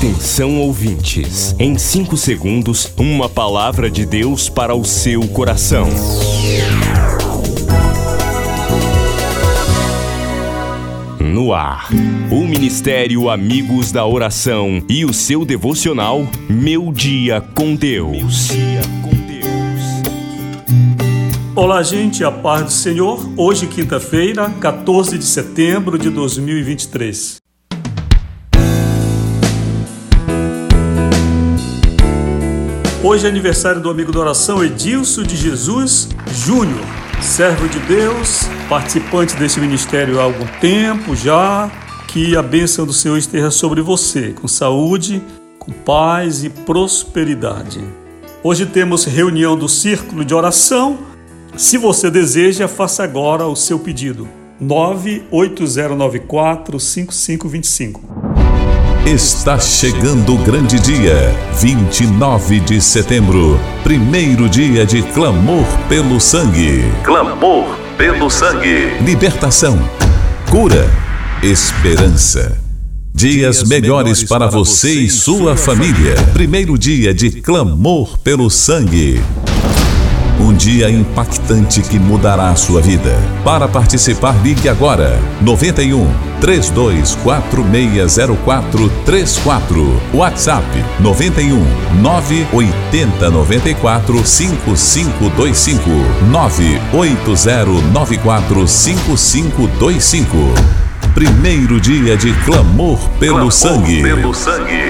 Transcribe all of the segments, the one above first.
Atenção ouvintes, em 5 segundos, uma palavra de Deus para o seu coração. No ar, o Ministério Amigos da Oração e o seu devocional Meu Dia com Deus. Olá, gente, a paz do Senhor. Hoje, quinta-feira, 14 de setembro de 2023. Hoje é aniversário do amigo da oração Edilson de Jesus Júnior, servo de Deus, participante desse ministério há algum tempo já. Que a bênção do Senhor esteja sobre você, com saúde, com paz e prosperidade. Hoje temos reunião do círculo de oração. Se você deseja, faça agora o seu pedido. 98094 5525. Está chegando o grande dia, 29 de setembro, primeiro dia de clamor pelo sangue. Clamor pelo sangue. Libertação, cura, esperança. Dias melhores para você e sua família. Primeiro dia de clamor pelo sangue. Um dia impactante que mudará a sua vida. Para participar, ligue agora. 91 32460434. WhatsApp 91 980 94 5525. 98094 5525. Primeiro dia de clamor pelo clamor sangue. Pelo sangue.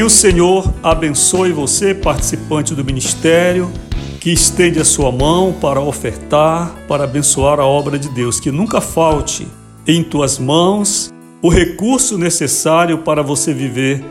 Que o Senhor abençoe você, participante do ministério, que estende a sua mão para ofertar, para abençoar a obra de Deus. Que nunca falte em tuas mãos o recurso necessário para você viver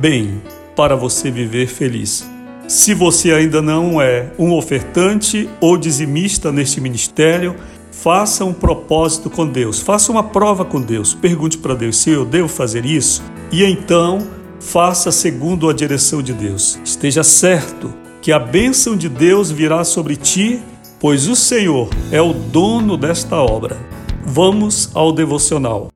bem, para você viver feliz. Se você ainda não é um ofertante ou dizimista neste ministério, faça um propósito com Deus, faça uma prova com Deus. Pergunte para Deus se eu devo fazer isso e então faça segundo a direção de Deus. Esteja certo que a bênção de Deus virá sobre ti, pois o Senhor é o dono desta obra. Vamos ao devocional.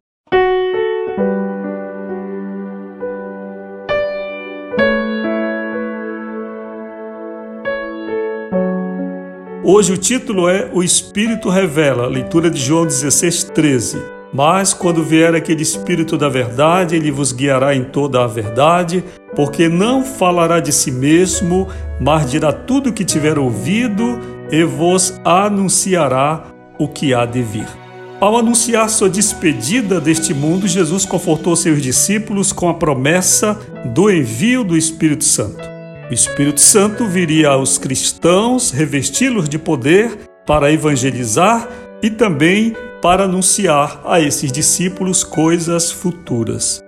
Hoje o título é O Espírito Revela, leitura de João 16, 13. Mas quando vier aquele Espírito da verdade, ele vos guiará em toda a verdade, porque não falará de si mesmo, mas dirá tudo o que tiver ouvido e vos anunciará o que há de vir. Ao anunciar sua despedida deste mundo, Jesus confortou seus discípulos com a promessa do envio do Espírito Santo. O Espírito Santo viria aos cristãos, revesti-los de poder para evangelizar e também para anunciar a esses discípulos coisas futuras.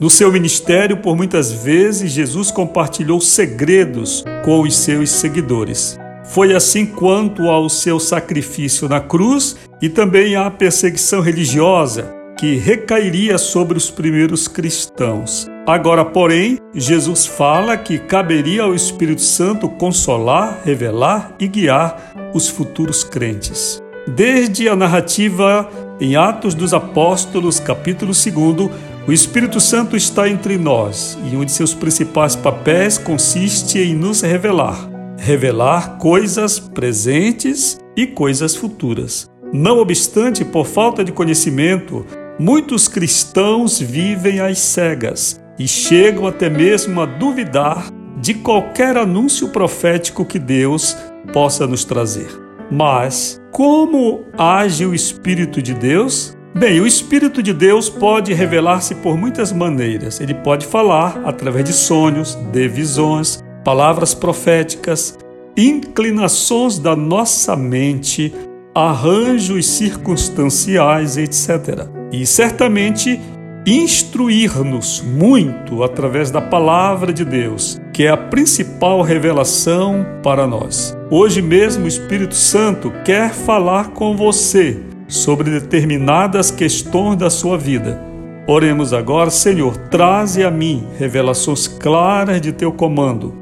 No seu ministério, por muitas vezes, Jesus compartilhou segredos com os seus seguidores. Foi assim quanto ao seu sacrifício na cruz e também à perseguição religiosa que recairia sobre os primeiros cristãos. Agora, porém, Jesus fala que caberia ao Espírito Santo consolar, revelar e guiar os futuros crentes. Desde a narrativa em Atos dos Apóstolos, capítulo 2, o Espírito Santo está entre nós e um de seus principais papéis consiste em nos revelar. Revelar coisas presentes e coisas futuras. Não obstante, por falta de conhecimento, muitos cristãos vivem às cegas e chegam até mesmo a duvidar de qualquer anúncio profético que Deus possa nos trazer. Mas como age o Espírito de Deus? Bem, o Espírito de Deus pode revelar-se por muitas maneiras. Ele pode falar através de sonhos, de visões, palavras proféticas, inclinações da nossa mente, arranjos circunstanciais, etc. E certamente instruir-nos muito através da palavra de Deus, que é a principal revelação para nós. Hoje mesmo o Espírito Santo quer falar com você sobre determinadas questões da sua vida. Oremos agora, Senhor, traze a mim revelações claras de teu comando.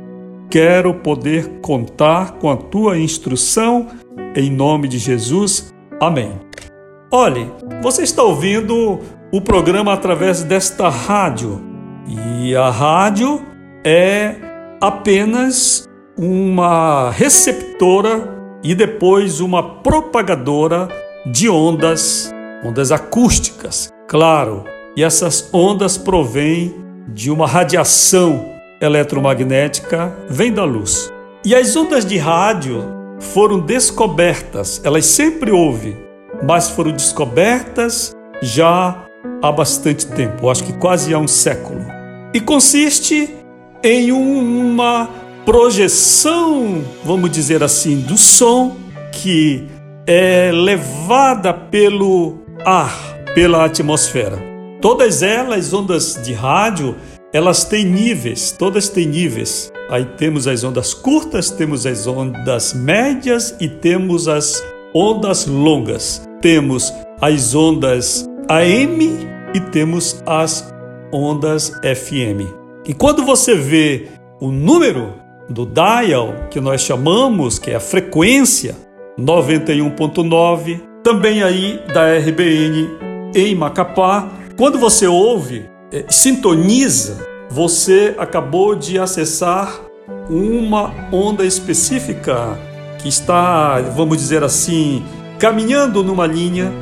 Quero poder contar com a tua instrução, em nome de Jesus. Amém. Olhe, você está ouvindo o programa através desta rádio. E a rádio é apenas uma receptora e depois uma propagadora de ondas, ondas acústicas, claro. E essas ondas provêm de uma radiação eletromagnética, vem da luz. E as ondas de rádio foram descobertas, elas sempre houve, mas foram descobertas já há bastante tempo, acho que quase há um século. E consiste em uma projeção, vamos dizer assim, do som que é levada pelo ar, pela atmosfera. Todas elas, ondas de rádio, elas têm níveis, todas têm níveis. Aí temos as ondas curtas, temos as ondas médias e temos as ondas longas. Temos as ondas AM e temos as ondas FM. E quando você vê o número do dial, que nós chamamos, que é a frequência 91.9, também aí da RBN em Macapá, quando você ouve, é, sintoniza, você acabou de acessar uma onda específica que está, vamos dizer assim, caminhando numa linha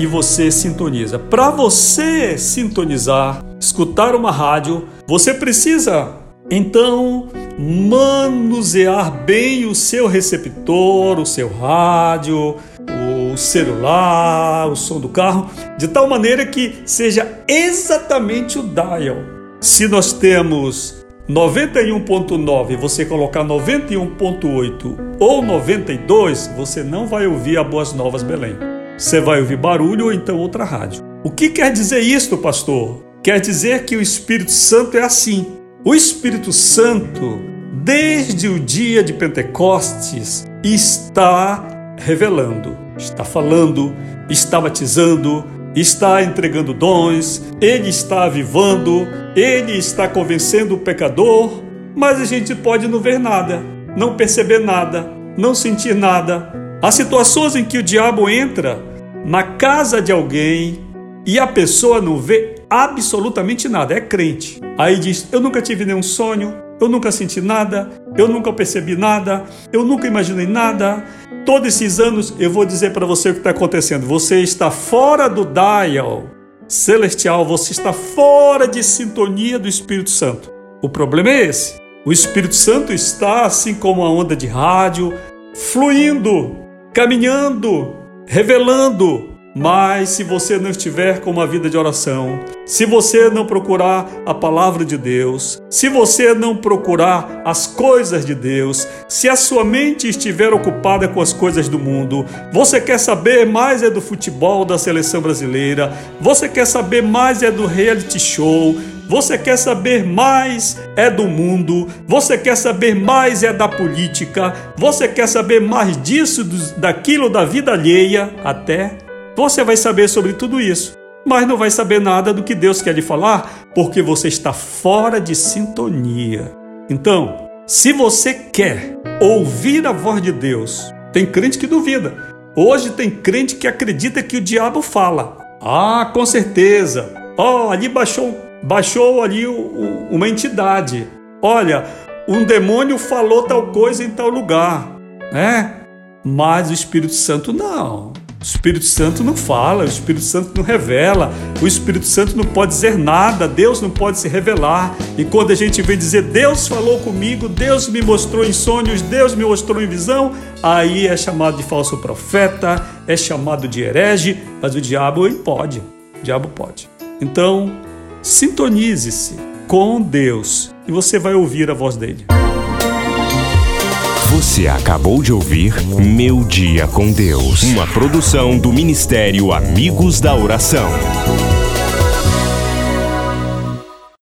e você sintoniza. Para você sintonizar, escutar uma rádio, você precisa então manusear bem o seu receptor, o seu rádio, o celular, o som do carro, de tal maneira que seja exatamente o dial. Se nós temos 91.9, você colocar 91.8 ou 92, você não vai ouvir a Boas Novas Belém você vai ouvir barulho ou então outra rádio. O que quer dizer isto, pastor? Quer dizer que o Espírito Santo é assim. O Espírito Santo, desde o dia de Pentecostes, está revelando, está falando, está batizando, está entregando dons, ele está avivando, ele está convencendo o pecador, mas a gente pode não ver nada, não perceber nada, não sentir nada. Há situações em que o diabo entra na casa de alguém e a pessoa não vê absolutamente nada, é crente. Aí diz: Eu nunca tive nenhum sonho, eu nunca senti nada, eu nunca percebi nada, eu nunca imaginei nada. Todos esses anos eu vou dizer para você o que está acontecendo. Você está fora do dial celestial, você está fora de sintonia do Espírito Santo. O problema é esse. O Espírito Santo está, assim como a onda de rádio, fluindo, caminhando, revelando. Mas se você não estiver com uma vida de oração, se você não procurar a palavra de Deus, se você não procurar as coisas de Deus, se a sua mente estiver ocupada com as coisas do mundo, você quer saber mais é do futebol da seleção brasileira, você quer saber mais é do reality show, você quer saber mais é do mundo, você quer saber mais é da política, você quer saber mais disso, daquilo da vida alheia, até você vai saber sobre tudo isso, mas não vai saber nada do que Deus quer lhe falar, porque você está fora de sintonia. Então, se você quer ouvir a voz de Deus, tem crente que duvida. Hoje tem crente que acredita que o diabo fala. Ah, com certeza. Oh, ali baixou baixou ali uma entidade. Olha, um demônio falou tal coisa em tal lugar, né? Mas o Espírito Santo não. O Espírito Santo não fala, o Espírito Santo não revela, o Espírito Santo não pode dizer nada, Deus não pode se revelar. E quando a gente vem dizer Deus falou comigo, Deus me mostrou em sonhos, Deus me mostrou em visão, aí é chamado de falso profeta, é chamado de herege, mas o diabo pode, o diabo pode. Então, Sintonize-se com Deus e você vai ouvir a voz dele. Você acabou de ouvir Meu Dia com Deus, uma produção do Ministério Amigos da Oração.